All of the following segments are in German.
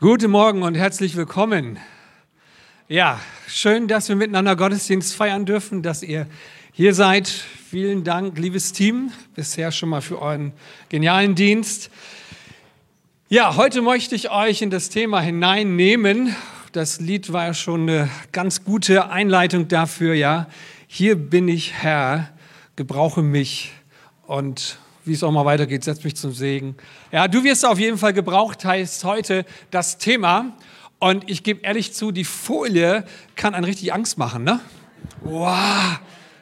Guten Morgen und herzlich willkommen. Ja, schön, dass wir miteinander Gottesdienst feiern dürfen, dass ihr hier seid. Vielen Dank, liebes Team, bisher schon mal für euren genialen Dienst. Ja, heute möchte ich euch in das Thema hineinnehmen. Das Lied war ja schon eine ganz gute Einleitung dafür, ja. Hier bin ich Herr, gebrauche mich und wie es auch mal weitergeht, setzt mich zum Segen. Ja, du wirst auf jeden Fall gebraucht, heißt heute das Thema. Und ich gebe ehrlich zu, die Folie kann einen richtig Angst machen, ne? Wow.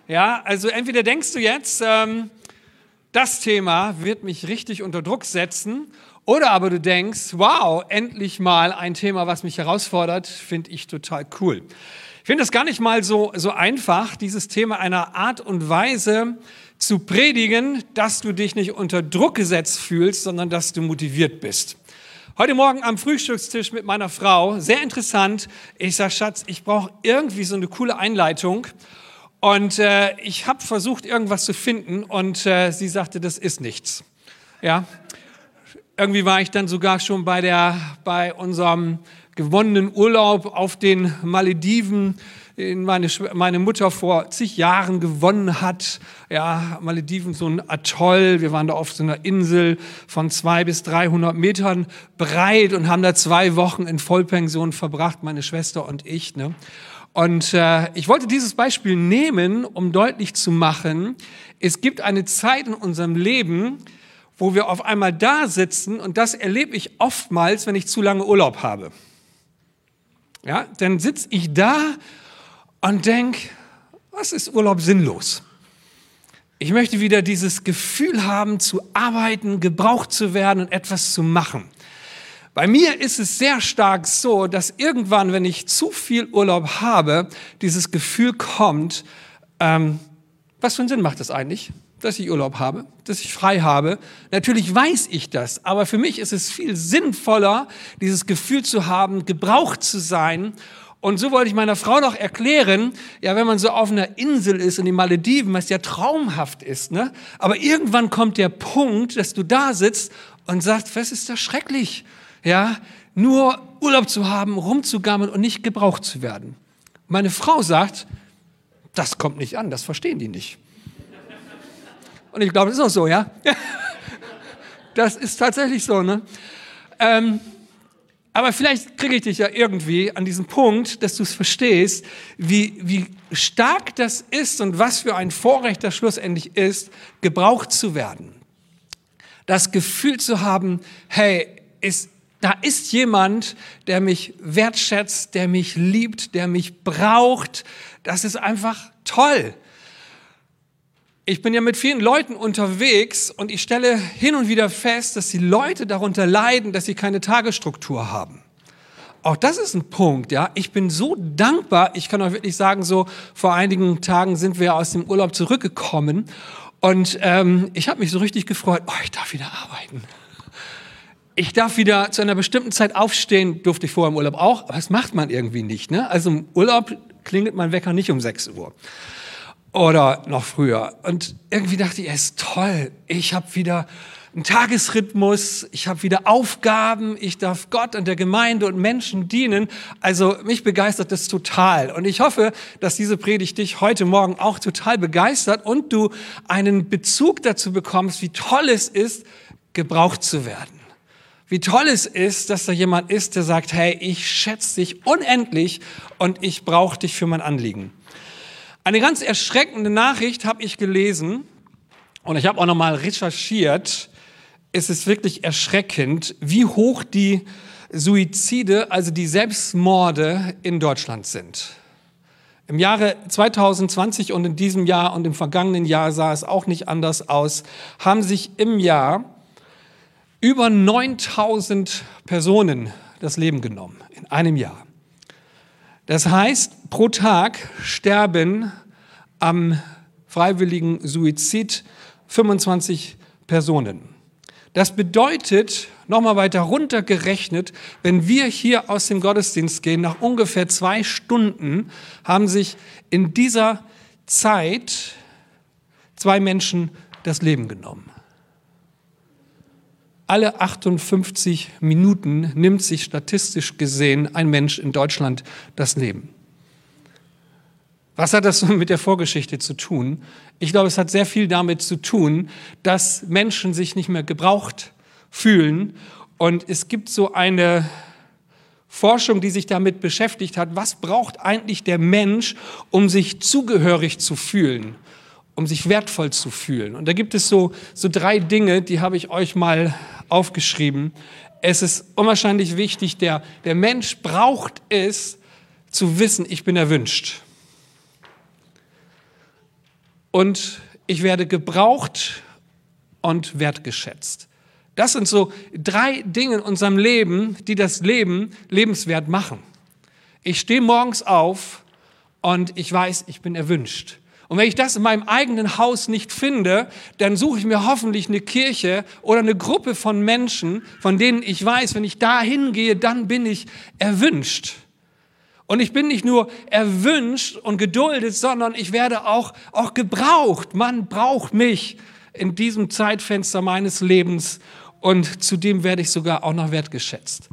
Ja, also entweder denkst du jetzt, ähm, das Thema wird mich richtig unter Druck setzen, oder aber du denkst, wow, endlich mal ein Thema, was mich herausfordert, finde ich total cool. Ich finde es gar nicht mal so, so einfach, dieses Thema einer Art und Weise zu predigen, dass du dich nicht unter Druck gesetzt fühlst, sondern dass du motiviert bist. Heute Morgen am Frühstückstisch mit meiner Frau, sehr interessant. Ich sage, Schatz, ich brauche irgendwie so eine coole Einleitung. Und äh, ich habe versucht, irgendwas zu finden und äh, sie sagte, das ist nichts. Ja, irgendwie war ich dann sogar schon bei, der, bei unserem gewonnenen Urlaub auf den Malediven den meine, meine Mutter vor zig Jahren gewonnen hat. Ja, Malediven, so ein Atoll. Wir waren da auf so einer Insel von zwei bis 300 Metern breit und haben da zwei Wochen in Vollpension verbracht, meine Schwester und ich. Ne? Und äh, ich wollte dieses Beispiel nehmen, um deutlich zu machen, es gibt eine Zeit in unserem Leben, wo wir auf einmal da sitzen und das erlebe ich oftmals, wenn ich zu lange Urlaub habe. Ja, dann sitze ich da und denke, was ist Urlaub sinnlos? Ich möchte wieder dieses Gefühl haben, zu arbeiten, gebraucht zu werden und etwas zu machen. Bei mir ist es sehr stark so, dass irgendwann, wenn ich zu viel Urlaub habe, dieses Gefühl kommt, ähm, was für einen Sinn macht das eigentlich, dass ich Urlaub habe, dass ich frei habe? Natürlich weiß ich das, aber für mich ist es viel sinnvoller, dieses Gefühl zu haben, gebraucht zu sein und so wollte ich meiner Frau noch erklären, ja, wenn man so auf einer Insel ist in den Malediven, was ja traumhaft ist, ne? Aber irgendwann kommt der Punkt, dass du da sitzt und sagst, was ist das schrecklich? Ja, nur Urlaub zu haben, rumzugammeln und nicht gebraucht zu werden. Meine Frau sagt, das kommt nicht an, das verstehen die nicht. Und ich glaube, das ist auch so, ja? Das ist tatsächlich so, ne? Ähm, aber vielleicht kriege ich dich ja irgendwie an diesen Punkt, dass du es verstehst, wie, wie stark das ist und was für ein Vorrecht das schlussendlich ist, gebraucht zu werden. Das Gefühl zu haben, hey, ist, da ist jemand, der mich wertschätzt, der mich liebt, der mich braucht. Das ist einfach toll. Ich bin ja mit vielen Leuten unterwegs und ich stelle hin und wieder fest, dass die Leute darunter leiden, dass sie keine Tagesstruktur haben. Auch das ist ein Punkt, ja. Ich bin so dankbar. Ich kann euch wirklich sagen, so vor einigen Tagen sind wir aus dem Urlaub zurückgekommen und ähm, ich habe mich so richtig gefreut. Oh, ich darf wieder arbeiten. Ich darf wieder zu einer bestimmten Zeit aufstehen. Durfte ich vorher im Urlaub auch, aber das macht man irgendwie nicht. Ne? Also im Urlaub klingelt mein Wecker nicht um 6 Uhr oder noch früher. Und irgendwie dachte ich, es ist toll. Ich habe wieder einen Tagesrhythmus, ich habe wieder Aufgaben, ich darf Gott und der Gemeinde und Menschen dienen. Also mich begeistert das total. Und ich hoffe, dass diese Predigt dich heute Morgen auch total begeistert und du einen Bezug dazu bekommst, wie toll es ist, gebraucht zu werden. Wie toll es ist, dass da jemand ist, der sagt, hey, ich schätze dich unendlich und ich brauche dich für mein Anliegen. Eine ganz erschreckende Nachricht habe ich gelesen und ich habe auch noch mal recherchiert. Es ist wirklich erschreckend, wie hoch die Suizide, also die Selbstmorde in Deutschland sind. Im Jahre 2020 und in diesem Jahr und im vergangenen Jahr sah es auch nicht anders aus, haben sich im Jahr über 9000 Personen das Leben genommen in einem Jahr. Das heißt, pro Tag sterben am freiwilligen Suizid 25 Personen. Das bedeutet, nochmal weiter runtergerechnet, wenn wir hier aus dem Gottesdienst gehen, nach ungefähr zwei Stunden haben sich in dieser Zeit zwei Menschen das Leben genommen. Alle 58 Minuten nimmt sich statistisch gesehen ein Mensch in Deutschland das Leben. Was hat das mit der Vorgeschichte zu tun? Ich glaube, es hat sehr viel damit zu tun, dass Menschen sich nicht mehr gebraucht fühlen. Und es gibt so eine Forschung, die sich damit beschäftigt hat, was braucht eigentlich der Mensch, um sich zugehörig zu fühlen, um sich wertvoll zu fühlen. Und da gibt es so, so drei Dinge, die habe ich euch mal aufgeschrieben. Es ist unwahrscheinlich wichtig, der, der Mensch braucht es zu wissen, ich bin erwünscht und ich werde gebraucht und wertgeschätzt. Das sind so drei Dinge in unserem Leben, die das Leben lebenswert machen. Ich stehe morgens auf und ich weiß, ich bin erwünscht. Und wenn ich das in meinem eigenen Haus nicht finde, dann suche ich mir hoffentlich eine Kirche oder eine Gruppe von Menschen, von denen ich weiß, wenn ich da hingehe, dann bin ich erwünscht. Und ich bin nicht nur erwünscht und geduldet, sondern ich werde auch, auch gebraucht. Man braucht mich in diesem Zeitfenster meines Lebens und zudem werde ich sogar auch noch wertgeschätzt.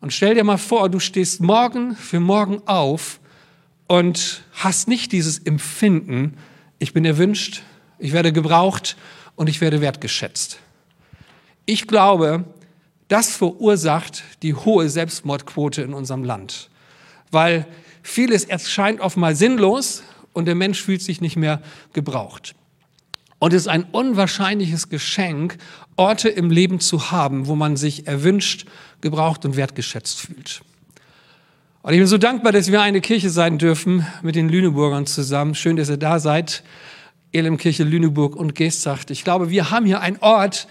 Und stell dir mal vor, du stehst morgen für morgen auf und hast nicht dieses Empfinden, ich bin erwünscht, ich werde gebraucht und ich werde wertgeschätzt. Ich glaube, das verursacht die hohe Selbstmordquote in unserem Land weil vieles erscheint oft mal sinnlos und der Mensch fühlt sich nicht mehr gebraucht. Und es ist ein unwahrscheinliches Geschenk, Orte im Leben zu haben, wo man sich erwünscht, gebraucht und wertgeschätzt fühlt. Und ich bin so dankbar, dass wir eine Kirche sein dürfen mit den Lüneburgern zusammen. Schön, dass ihr da seid. Elimkirche Lüneburg und Geestsacht. Ich glaube, wir haben hier einen Ort,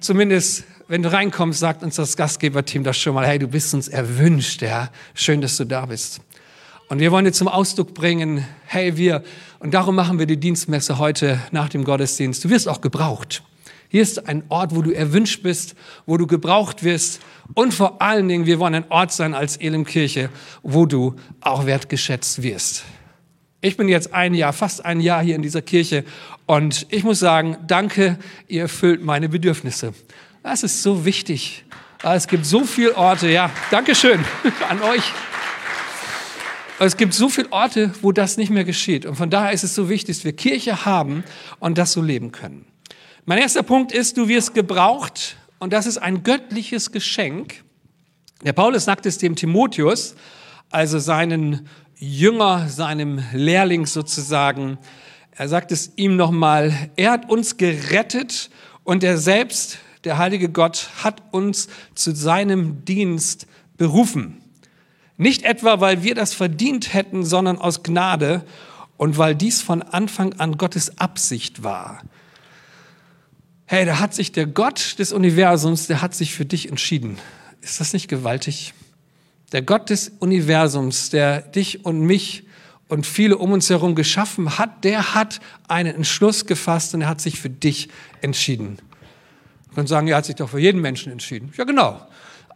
zumindest wenn du reinkommst, sagt uns das Gastgeberteam das schon mal, hey, du bist uns erwünscht, ja. Schön, dass du da bist. Und wir wollen dir zum Ausdruck bringen, hey, wir, und darum machen wir die Dienstmesse heute nach dem Gottesdienst. Du wirst auch gebraucht. Hier ist ein Ort, wo du erwünscht bist, wo du gebraucht wirst. Und vor allen Dingen, wir wollen ein Ort sein als Elimkirche, wo du auch wertgeschätzt wirst. Ich bin jetzt ein Jahr, fast ein Jahr hier in dieser Kirche und ich muss sagen, danke, ihr erfüllt meine Bedürfnisse. Das ist so wichtig. Es gibt so viele Orte, ja, Dankeschön an euch. Es gibt so viele Orte, wo das nicht mehr geschieht. Und von daher ist es so wichtig, dass wir Kirche haben und das so leben können. Mein erster Punkt ist, du wirst gebraucht und das ist ein göttliches Geschenk. Der Paulus sagt es dem Timotheus, also seinen Jünger, seinem Lehrling sozusagen. Er sagt es ihm nochmal, er hat uns gerettet und er selbst der heilige Gott hat uns zu seinem Dienst berufen. Nicht etwa, weil wir das verdient hätten, sondern aus Gnade und weil dies von Anfang an Gottes Absicht war. Hey, da hat sich der Gott des Universums, der hat sich für dich entschieden. Ist das nicht gewaltig? Der Gott des Universums, der dich und mich und viele um uns herum geschaffen hat, der hat einen Entschluss gefasst und er hat sich für dich entschieden. Man kann sagen, er hat sich doch für jeden Menschen entschieden. Ja, genau.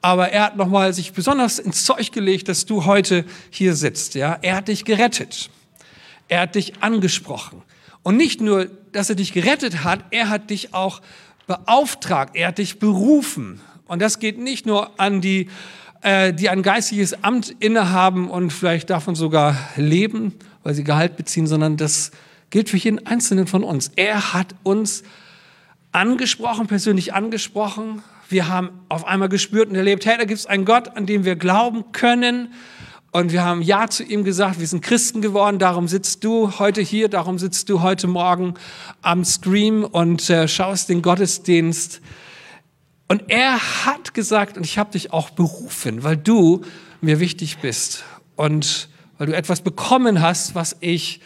Aber er hat nochmal sich besonders ins Zeug gelegt, dass du heute hier sitzt. Ja, er hat dich gerettet. Er hat dich angesprochen. Und nicht nur, dass er dich gerettet hat, er hat dich auch beauftragt. Er hat dich berufen. Und das geht nicht nur an die, äh, die ein geistiges Amt innehaben und vielleicht davon sogar leben, weil sie Gehalt beziehen, sondern das gilt für jeden Einzelnen von uns. Er hat uns angesprochen, persönlich angesprochen. Wir haben auf einmal gespürt und erlebt, hey, da gibt es einen Gott, an dem wir glauben können. Und wir haben Ja zu ihm gesagt, wir sind Christen geworden, darum sitzt du heute hier, darum sitzt du heute Morgen am Stream und äh, schaust den Gottesdienst. Und er hat gesagt, und ich habe dich auch berufen, weil du mir wichtig bist und weil du etwas bekommen hast, was ich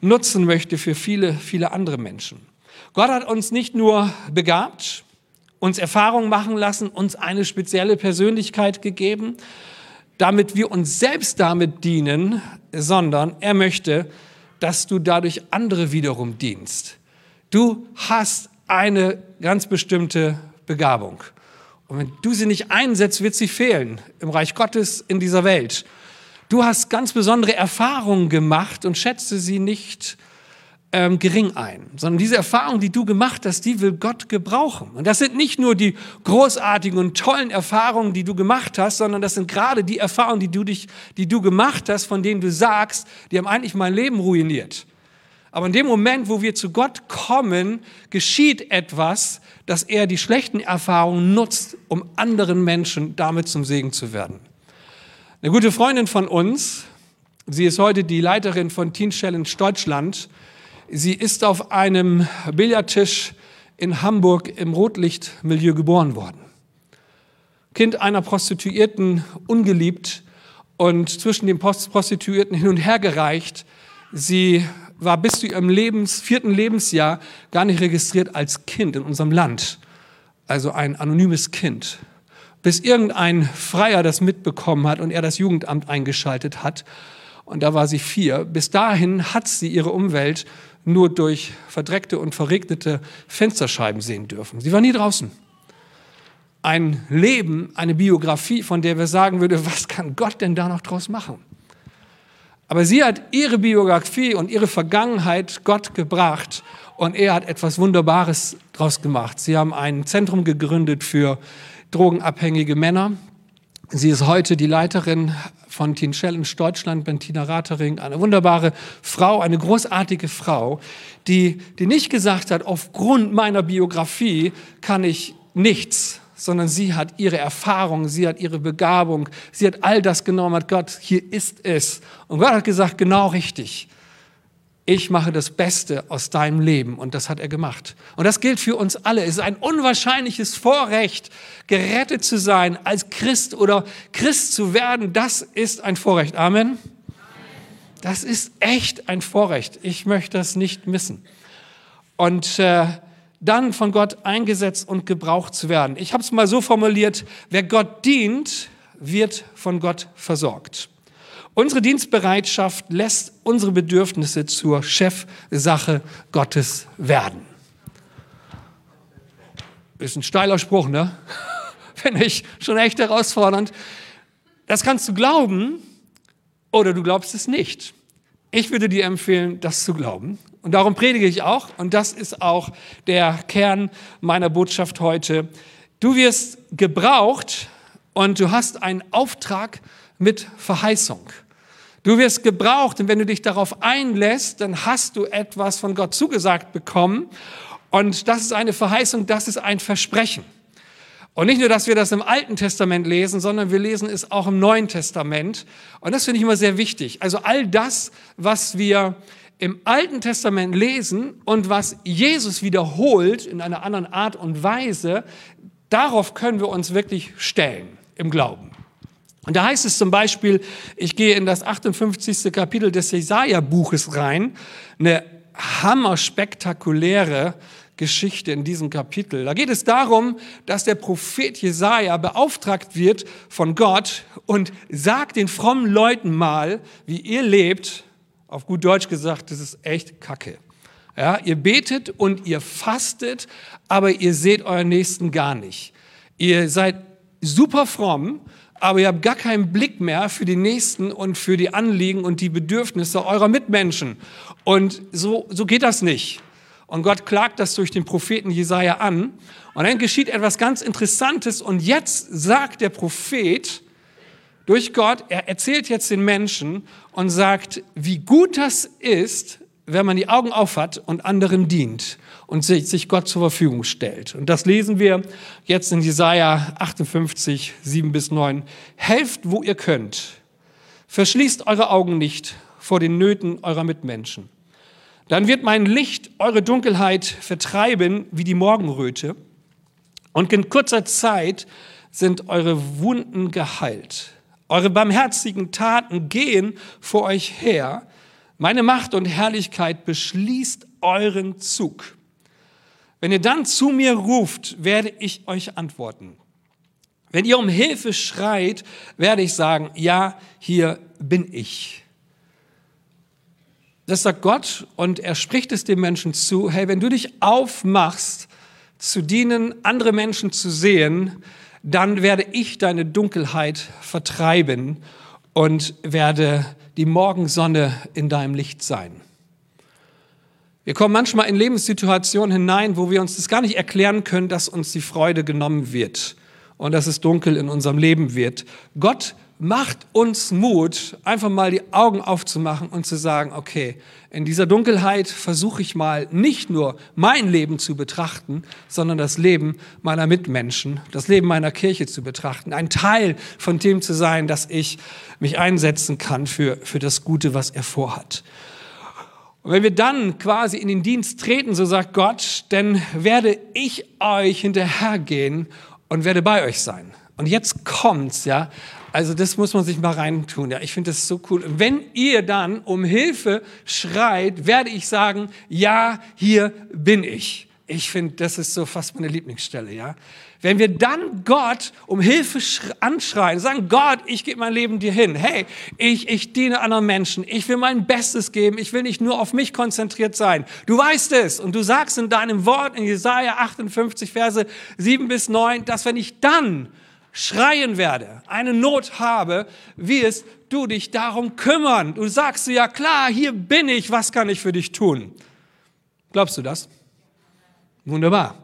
nutzen möchte für viele, viele andere Menschen. Gott hat uns nicht nur begabt, uns Erfahrungen machen lassen, uns eine spezielle Persönlichkeit gegeben, damit wir uns selbst damit dienen, sondern er möchte, dass du dadurch andere wiederum dienst. Du hast eine ganz bestimmte Begabung. Und wenn du sie nicht einsetzt, wird sie fehlen im Reich Gottes in dieser Welt. Du hast ganz besondere Erfahrungen gemacht und schätze sie nicht ähm, gering ein, sondern diese Erfahrung, die du gemacht hast, die will Gott gebrauchen. Und das sind nicht nur die großartigen und tollen Erfahrungen, die du gemacht hast, sondern das sind gerade die Erfahrungen, die du dich, die du gemacht hast, von denen du sagst, die haben eigentlich mein Leben ruiniert. Aber in dem Moment, wo wir zu Gott kommen, geschieht etwas, dass er die schlechten Erfahrungen nutzt, um anderen Menschen damit zum Segen zu werden. Eine gute Freundin von uns, sie ist heute die Leiterin von Teen Challenge Deutschland, Sie ist auf einem Billardtisch in Hamburg im Rotlichtmilieu geboren worden. Kind einer Prostituierten, ungeliebt und zwischen den Prostituierten hin und her gereicht. Sie war bis zu ihrem Lebens, vierten Lebensjahr gar nicht registriert als Kind in unserem Land. Also ein anonymes Kind. Bis irgendein Freier das mitbekommen hat und er das Jugendamt eingeschaltet hat. Und da war sie vier. Bis dahin hat sie ihre Umwelt nur durch verdreckte und verregnete Fensterscheiben sehen dürfen. Sie war nie draußen. Ein Leben, eine Biografie, von der wir sagen würden, was kann Gott denn da noch draus machen? Aber sie hat ihre Biografie und ihre Vergangenheit Gott gebracht und er hat etwas Wunderbares draus gemacht. Sie haben ein Zentrum gegründet für drogenabhängige Männer. Sie ist heute die Leiterin von Teen Challenge Deutschland, Bentina Ratering, eine wunderbare Frau, eine großartige Frau, die, die nicht gesagt hat, aufgrund meiner Biografie kann ich nichts, sondern sie hat ihre Erfahrung, sie hat ihre Begabung, sie hat all das genommen, hat Gott, hier ist es. Und Gott hat gesagt, genau richtig ich mache das Beste aus deinem Leben. Und das hat er gemacht. Und das gilt für uns alle. Es ist ein unwahrscheinliches Vorrecht, gerettet zu sein, als Christ oder Christ zu werden. Das ist ein Vorrecht. Amen. Das ist echt ein Vorrecht. Ich möchte das nicht missen. Und äh, dann von Gott eingesetzt und gebraucht zu werden. Ich habe es mal so formuliert, wer Gott dient, wird von Gott versorgt. Unsere Dienstbereitschaft lässt unsere Bedürfnisse zur Chefsache Gottes werden. Ist ein steiler Spruch, ne? Finde ich schon echt herausfordernd. Das kannst du glauben oder du glaubst es nicht. Ich würde dir empfehlen, das zu glauben. Und darum predige ich auch. Und das ist auch der Kern meiner Botschaft heute. Du wirst gebraucht und du hast einen Auftrag mit Verheißung. Du wirst gebraucht und wenn du dich darauf einlässt, dann hast du etwas von Gott zugesagt bekommen. Und das ist eine Verheißung, das ist ein Versprechen. Und nicht nur, dass wir das im Alten Testament lesen, sondern wir lesen es auch im Neuen Testament. Und das finde ich immer sehr wichtig. Also all das, was wir im Alten Testament lesen und was Jesus wiederholt in einer anderen Art und Weise, darauf können wir uns wirklich stellen im Glauben. Und da heißt es zum Beispiel, ich gehe in das 58. Kapitel des Jesaja-Buches rein, eine hammerspektakuläre Geschichte in diesem Kapitel. Da geht es darum, dass der Prophet Jesaja beauftragt wird von Gott und sagt den frommen Leuten mal, wie ihr lebt. Auf gut Deutsch gesagt, das ist echt Kacke. Ja, ihr betet und ihr fastet, aber ihr seht euren Nächsten gar nicht. Ihr seid super fromm, aber ihr habt gar keinen Blick mehr für die Nächsten und für die Anliegen und die Bedürfnisse eurer Mitmenschen. Und so, so geht das nicht. Und Gott klagt das durch den Propheten Jesaja an. Und dann geschieht etwas ganz Interessantes. Und jetzt sagt der Prophet durch Gott, er erzählt jetzt den Menschen und sagt, wie gut das ist, wenn man die Augen aufhat und anderen dient und sich Gott zur Verfügung stellt. Und das lesen wir jetzt in Jesaja 58, 7 bis 9. Helft, wo ihr könnt. Verschließt eure Augen nicht vor den Nöten eurer Mitmenschen. Dann wird mein Licht eure Dunkelheit vertreiben wie die Morgenröte. Und in kurzer Zeit sind eure Wunden geheilt. Eure barmherzigen Taten gehen vor euch her. Meine Macht und Herrlichkeit beschließt euren Zug. Wenn ihr dann zu mir ruft, werde ich euch antworten. Wenn ihr um Hilfe schreit, werde ich sagen, ja, hier bin ich. Das sagt Gott und er spricht es dem Menschen zu, hey, wenn du dich aufmachst, zu dienen, andere Menschen zu sehen, dann werde ich deine Dunkelheit vertreiben und werde die Morgensonne in deinem Licht sein. Wir kommen manchmal in Lebenssituationen hinein, wo wir uns das gar nicht erklären können, dass uns die Freude genommen wird und dass es dunkel in unserem Leben wird. Gott macht uns Mut, einfach mal die Augen aufzumachen und zu sagen, okay, in dieser Dunkelheit versuche ich mal nicht nur mein Leben zu betrachten, sondern das Leben meiner Mitmenschen, das Leben meiner Kirche zu betrachten, ein Teil von dem zu sein, dass ich mich einsetzen kann für, für das Gute, was er vorhat. Und wenn wir dann quasi in den Dienst treten, so sagt Gott, dann werde ich euch hinterhergehen und werde bei euch sein. Und jetzt kommt's, ja. Also das muss man sich mal reintun, ja. Ich finde das so cool. Wenn ihr dann um Hilfe schreit, werde ich sagen, ja, hier bin ich. Ich finde, das ist so fast meine Lieblingsstelle, ja. Wenn wir dann Gott um Hilfe anschreien, sagen, Gott, ich gebe mein Leben dir hin. Hey, ich, ich diene anderen Menschen. Ich will mein Bestes geben. Ich will nicht nur auf mich konzentriert sein. Du weißt es. Und du sagst in deinem Wort in Jesaja 58, Verse 7 bis 9, dass wenn ich dann schreien werde, eine Not habe, wirst du dich darum kümmern. Du sagst ja klar, hier bin ich. Was kann ich für dich tun? Glaubst du das? Wunderbar.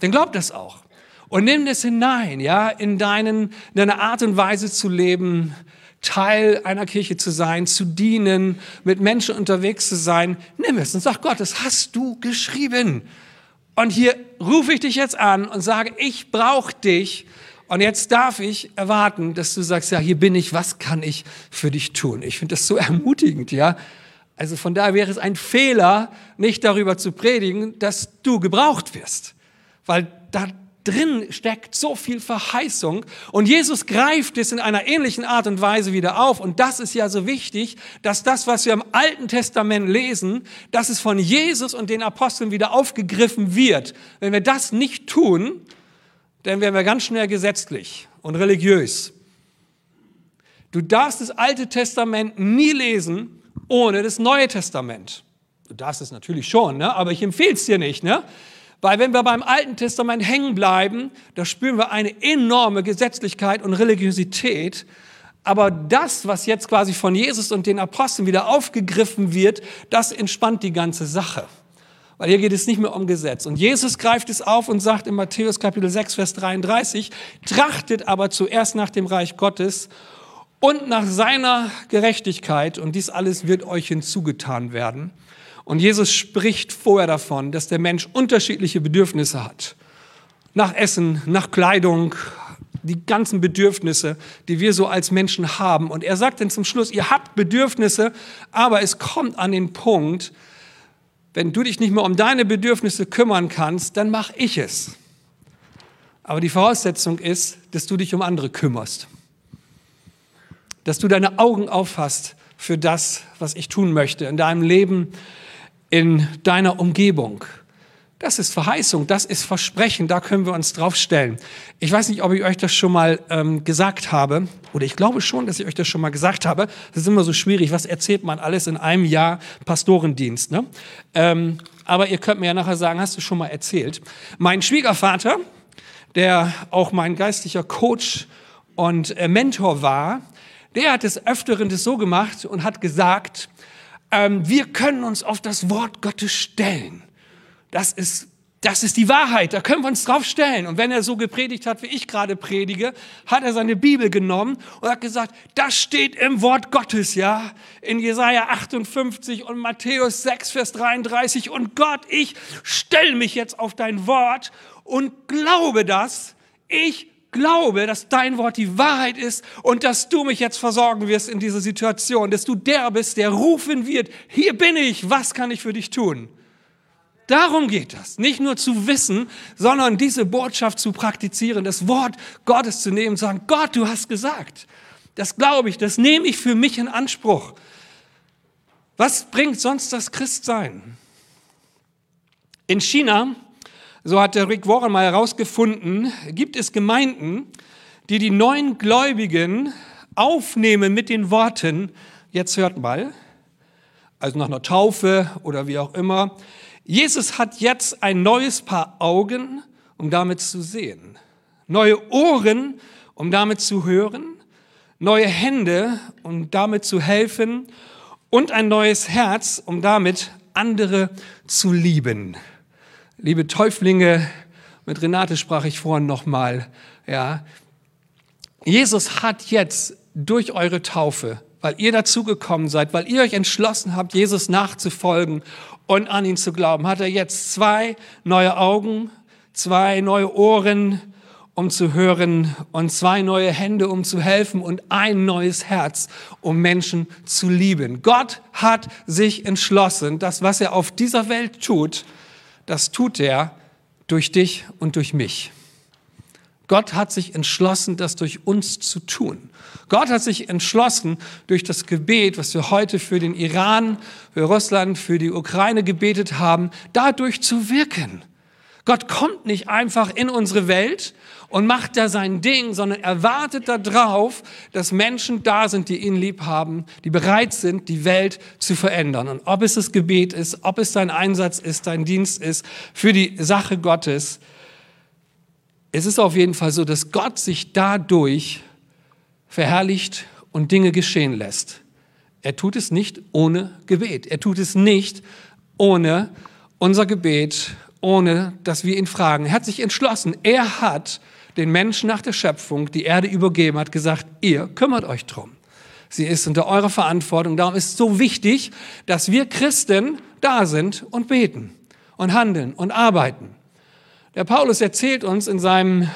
Dann glaub das auch. Und nimm das hinein, ja, in deinen, deine Art und Weise zu leben, Teil einer Kirche zu sein, zu dienen, mit Menschen unterwegs zu sein. Nimm es und sag Gott, das hast du geschrieben. Und hier rufe ich dich jetzt an und sage, ich brauche dich. Und jetzt darf ich erwarten, dass du sagst, ja, hier bin ich, was kann ich für dich tun? Ich finde das so ermutigend, ja. Also von daher wäre es ein Fehler, nicht darüber zu predigen, dass du gebraucht wirst. Weil da drin steckt so viel Verheißung und Jesus greift es in einer ähnlichen Art und Weise wieder auf und das ist ja so wichtig, dass das, was wir im Alten Testament lesen, dass es von Jesus und den Aposteln wieder aufgegriffen wird. Wenn wir das nicht tun, dann werden wir ganz schnell gesetzlich und religiös. Du darfst das Alte Testament nie lesen ohne das Neue Testament. Du darfst es natürlich schon, ne? aber ich empfehle es dir nicht. Ne? Weil wenn wir beim Alten Testament hängen bleiben, da spüren wir eine enorme Gesetzlichkeit und Religiosität. Aber das, was jetzt quasi von Jesus und den Aposteln wieder aufgegriffen wird, das entspannt die ganze Sache. Weil hier geht es nicht mehr um Gesetz. Und Jesus greift es auf und sagt in Matthäus Kapitel 6, Vers 33, trachtet aber zuerst nach dem Reich Gottes und nach seiner Gerechtigkeit und dies alles wird euch hinzugetan werden. Und Jesus spricht vorher davon, dass der Mensch unterschiedliche Bedürfnisse hat. Nach Essen, nach Kleidung, die ganzen Bedürfnisse, die wir so als Menschen haben. Und er sagt dann zum Schluss, ihr habt Bedürfnisse, aber es kommt an den Punkt, wenn du dich nicht mehr um deine Bedürfnisse kümmern kannst, dann mach ich es. Aber die Voraussetzung ist, dass du dich um andere kümmerst. Dass du deine Augen aufhast für das, was ich tun möchte in deinem Leben, in deiner Umgebung. Das ist Verheißung, das ist Versprechen, da können wir uns draufstellen. Ich weiß nicht, ob ich euch das schon mal ähm, gesagt habe, oder ich glaube schon, dass ich euch das schon mal gesagt habe. Das ist immer so schwierig, was erzählt man alles in einem Jahr Pastorendienst. Ne? Ähm, aber ihr könnt mir ja nachher sagen, hast du schon mal erzählt. Mein Schwiegervater, der auch mein geistlicher Coach und äh, Mentor war, der hat des Öfteren das so gemacht und hat gesagt, ähm, wir können uns auf das Wort Gottes stellen. Das ist, das ist die Wahrheit, da können wir uns drauf stellen. Und wenn er so gepredigt hat, wie ich gerade predige, hat er seine Bibel genommen und hat gesagt, das steht im Wort Gottes, ja, in Jesaja 58 und Matthäus 6, Vers 33. Und Gott, ich stelle mich jetzt auf dein Wort und glaube das. Ich glaube, dass dein Wort die Wahrheit ist und dass du mich jetzt versorgen wirst in dieser Situation, dass du der bist, der rufen wird, hier bin ich, was kann ich für dich tun? Darum geht das. Nicht nur zu wissen, sondern diese Botschaft zu praktizieren, das Wort Gottes zu nehmen sagen, Gott, du hast gesagt. Das glaube ich, das nehme ich für mich in Anspruch. Was bringt sonst das Christsein? In China so hat der Rick Warren mal herausgefunden, gibt es Gemeinden, die die neuen Gläubigen aufnehmen mit den Worten, jetzt hört mal, also nach einer Taufe oder wie auch immer, Jesus hat jetzt ein neues Paar Augen, um damit zu sehen, neue Ohren, um damit zu hören, neue Hände, um damit zu helfen. Und ein neues Herz, um damit andere zu lieben. Liebe Täuflinge, mit Renate sprach ich vorhin nochmal, ja. Jesus hat jetzt durch eure Taufe, weil ihr dazugekommen seid, weil ihr euch entschlossen habt, Jesus nachzufolgen und an ihn zu glauben, hat er jetzt zwei neue Augen, zwei neue Ohren, um zu hören und zwei neue Hände, um zu helfen und ein neues Herz, um Menschen zu lieben. Gott hat sich entschlossen, das, was er auf dieser Welt tut, das tut er durch dich und durch mich. Gott hat sich entschlossen, das durch uns zu tun. Gott hat sich entschlossen, durch das Gebet, was wir heute für den Iran, für Russland, für die Ukraine gebetet haben, dadurch zu wirken. Gott kommt nicht einfach in unsere Welt und macht da sein Ding, sondern er wartet darauf, dass Menschen da sind, die ihn lieb haben, die bereit sind, die Welt zu verändern. Und ob es das Gebet ist, ob es dein Einsatz ist, dein Dienst ist für die Sache Gottes, es ist auf jeden Fall so, dass Gott sich dadurch verherrlicht und Dinge geschehen lässt. Er tut es nicht ohne Gebet. Er tut es nicht ohne unser Gebet ohne dass wir ihn fragen. Er hat sich entschlossen. Er hat den Menschen nach der Schöpfung die Erde übergeben, hat gesagt, ihr kümmert euch drum. Sie ist unter eurer Verantwortung. Darum ist es so wichtig, dass wir Christen da sind und beten und handeln und arbeiten. Der Paulus erzählt uns in seinem,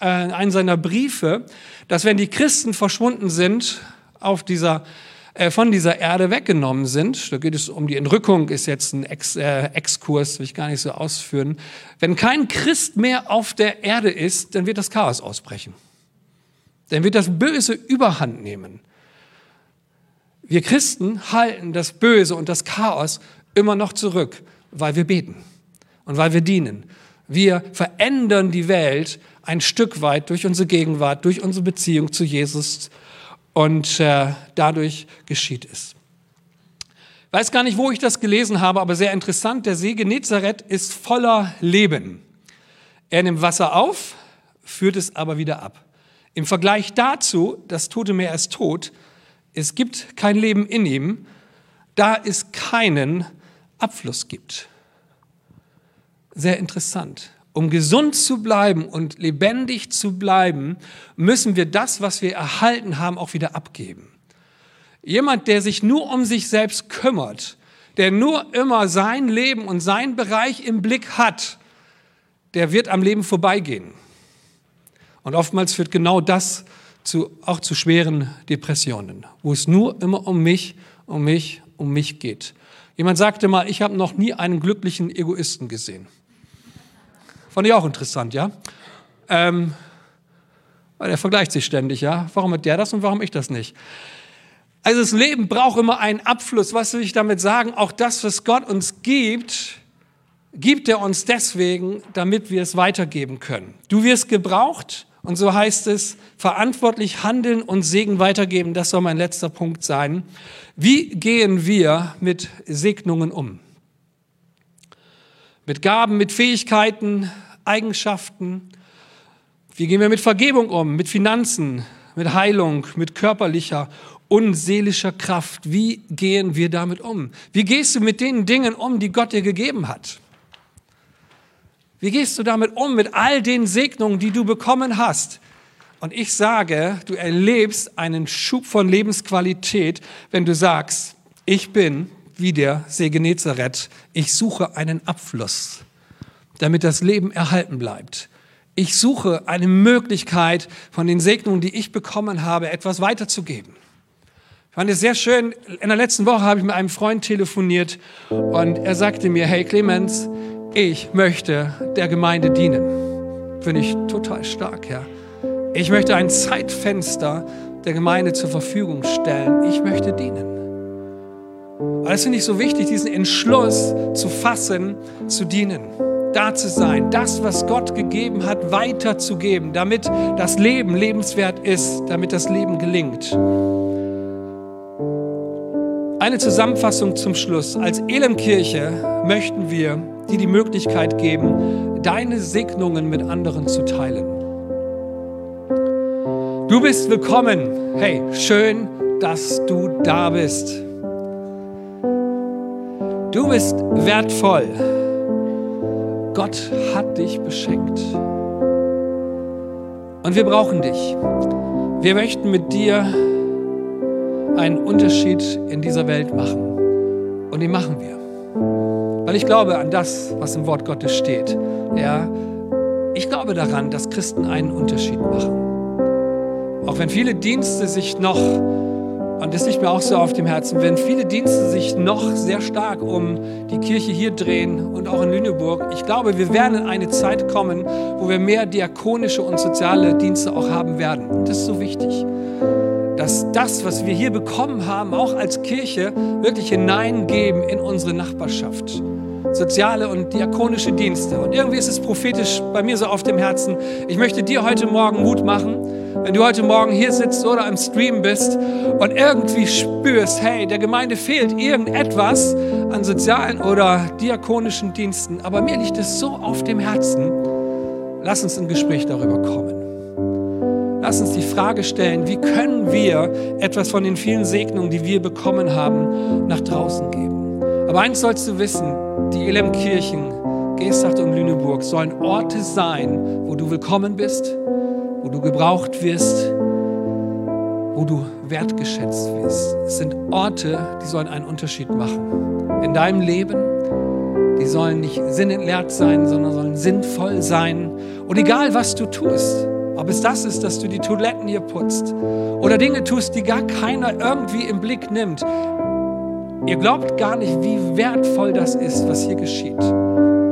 äh, einem seiner Briefe, dass wenn die Christen verschwunden sind auf dieser von dieser Erde weggenommen sind. Da geht es um die Entrückung, ist jetzt ein Ex, äh, Exkurs, will ich gar nicht so ausführen. Wenn kein Christ mehr auf der Erde ist, dann wird das Chaos ausbrechen. Dann wird das Böse überhand nehmen. Wir Christen halten das Böse und das Chaos immer noch zurück, weil wir beten und weil wir dienen. Wir verändern die Welt ein Stück weit durch unsere Gegenwart, durch unsere Beziehung zu Jesus und äh, dadurch geschieht es. Weiß gar nicht, wo ich das gelesen habe, aber sehr interessant. Der See Genezareth ist voller Leben. Er nimmt Wasser auf, führt es aber wieder ab. Im Vergleich dazu, das Tote Meer ist tot, es gibt kein Leben in ihm, da es keinen Abfluss gibt. Sehr interessant. Um gesund zu bleiben und lebendig zu bleiben, müssen wir das, was wir erhalten haben, auch wieder abgeben. Jemand, der sich nur um sich selbst kümmert, der nur immer sein Leben und sein Bereich im Blick hat, der wird am Leben vorbeigehen. Und oftmals führt genau das zu, auch zu schweren Depressionen, wo es nur immer um mich, um mich, um mich geht. Jemand sagte mal, ich habe noch nie einen glücklichen Egoisten gesehen. Fand ich auch interessant, ja. Ähm, weil er vergleicht sich ständig, ja. Warum hat der das und warum ich das nicht? Also das Leben braucht immer einen Abfluss. Was will ich damit sagen? Auch das, was Gott uns gibt, gibt er uns deswegen, damit wir es weitergeben können. Du wirst gebraucht und so heißt es, verantwortlich handeln und Segen weitergeben. Das soll mein letzter Punkt sein. Wie gehen wir mit Segnungen um? Mit Gaben, mit Fähigkeiten, Eigenschaften. Wie gehen wir mit Vergebung um, mit Finanzen, mit Heilung, mit körperlicher und seelischer Kraft? Wie gehen wir damit um? Wie gehst du mit den Dingen um, die Gott dir gegeben hat? Wie gehst du damit um, mit all den Segnungen, die du bekommen hast? Und ich sage, du erlebst einen Schub von Lebensqualität, wenn du sagst, ich bin wie der See Genezareth, ich suche einen Abfluss, damit das Leben erhalten bleibt. Ich suche eine Möglichkeit, von den Segnungen, die ich bekommen habe, etwas weiterzugeben. Ich fand es sehr schön. In der letzten Woche habe ich mit einem Freund telefoniert und er sagte mir, hey Clemens, ich möchte der Gemeinde dienen. Finde ich total stark, ja. Ich möchte ein Zeitfenster der Gemeinde zur Verfügung stellen. Ich möchte dienen. Aber das finde ich so wichtig, diesen Entschluss zu fassen, zu dienen, da zu sein, das, was Gott gegeben hat, weiterzugeben, damit das Leben lebenswert ist, damit das Leben gelingt. Eine Zusammenfassung zum Schluss. Als Elimkirche möchten wir dir die Möglichkeit geben, deine Segnungen mit anderen zu teilen. Du bist willkommen. Hey, schön, dass du da bist. Du bist wertvoll. Gott hat dich beschenkt. Und wir brauchen dich. Wir möchten mit dir einen Unterschied in dieser Welt machen. Und den machen wir. Weil ich glaube an das, was im Wort Gottes steht. Ja, ich glaube daran, dass Christen einen Unterschied machen. Auch wenn viele Dienste sich noch, und das liegt mir auch so auf dem Herzen, wenn viele Dienste sich noch sehr stark um die Kirche hier drehen und auch in Lüneburg, ich glaube, wir werden in eine Zeit kommen, wo wir mehr diakonische und soziale Dienste auch haben werden. Und das ist so wichtig dass das, was wir hier bekommen haben, auch als Kirche wirklich hineingeben in unsere Nachbarschaft. Soziale und diakonische Dienste. Und irgendwie ist es prophetisch bei mir so auf dem Herzen. Ich möchte dir heute Morgen Mut machen, wenn du heute Morgen hier sitzt oder am Stream bist und irgendwie spürst, hey, der Gemeinde fehlt irgendetwas an sozialen oder diakonischen Diensten. Aber mir liegt es so auf dem Herzen. Lass uns ein Gespräch darüber kommen. Lass uns die Frage stellen, wie können wir etwas von den vielen Segnungen, die wir bekommen haben, nach draußen geben. Aber eins sollst du wissen, die Elam-Kirchen, Geesthacht und Lüneburg sollen Orte sein, wo du willkommen bist, wo du gebraucht wirst, wo du wertgeschätzt wirst. Es sind Orte, die sollen einen Unterschied machen. In deinem Leben, die sollen nicht sinnentleert sein, sondern sollen sinnvoll sein. Und egal, was du tust, ob es das ist, dass du die Toiletten hier putzt oder Dinge tust, die gar keiner irgendwie im Blick nimmt. Ihr glaubt gar nicht, wie wertvoll das ist, was hier geschieht.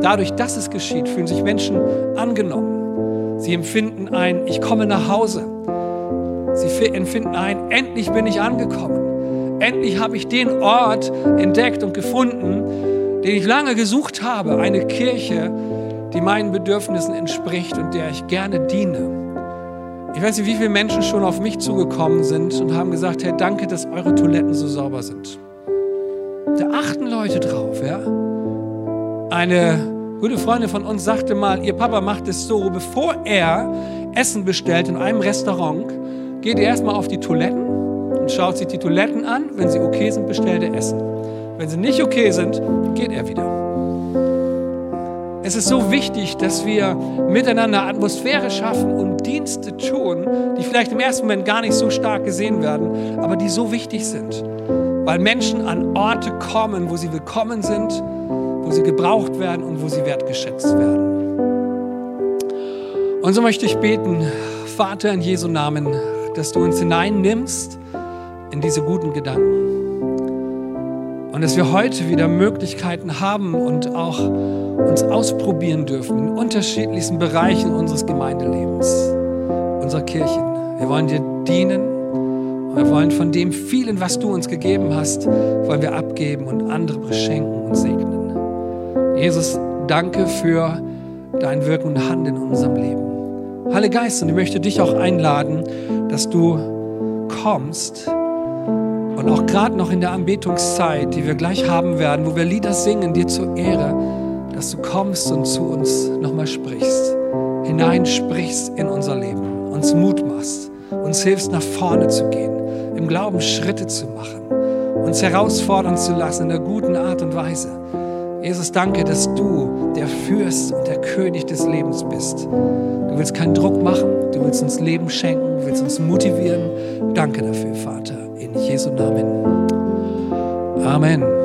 Dadurch, dass es geschieht, fühlen sich Menschen angenommen. Sie empfinden ein, ich komme nach Hause. Sie empfinden ein, endlich bin ich angekommen. Endlich habe ich den Ort entdeckt und gefunden, den ich lange gesucht habe. Eine Kirche, die meinen Bedürfnissen entspricht und der ich gerne diene. Ich weiß nicht, wie viele Menschen schon auf mich zugekommen sind und haben gesagt, Herr, danke, dass eure Toiletten so sauber sind. Da achten Leute drauf, ja. Eine gute Freundin von uns sagte mal, ihr Papa macht es so, bevor er Essen bestellt in einem Restaurant, geht er erstmal auf die Toiletten und schaut sich die Toiletten an. Wenn sie okay sind, bestellt er Essen. Wenn sie nicht okay sind, geht er wieder. Es ist so wichtig, dass wir miteinander Atmosphäre schaffen und Dienste tun, die vielleicht im ersten Moment gar nicht so stark gesehen werden, aber die so wichtig sind. Weil Menschen an Orte kommen, wo sie willkommen sind, wo sie gebraucht werden und wo sie wertgeschätzt werden. Und so möchte ich beten, Vater in Jesu Namen, dass du uns hineinnimmst in diese guten Gedanken. Und dass wir heute wieder Möglichkeiten haben und auch uns ausprobieren dürfen in unterschiedlichsten Bereichen unseres Gemeindelebens, unserer Kirchen. Wir wollen dir dienen wir wollen von dem vielen, was du uns gegeben hast, wollen wir abgeben und andere beschenken und segnen. Jesus, danke für dein Wirken und Handeln in unserem Leben. Heiliger Geist, und ich möchte dich auch einladen, dass du kommst und auch gerade noch in der Anbetungszeit, die wir gleich haben werden, wo wir Lieder singen, dir zur Ehre, dass du kommst und zu uns nochmal sprichst, hineinsprichst in unser Leben, uns Mut machst, uns hilfst nach vorne zu gehen, im Glauben Schritte zu machen, uns herausfordern zu lassen in der guten Art und Weise. Jesus, danke, dass du der Fürst und der König des Lebens bist. Du willst keinen Druck machen, du willst uns Leben schenken, du willst uns motivieren. Danke dafür, Vater. In Jesu Namen. Amen.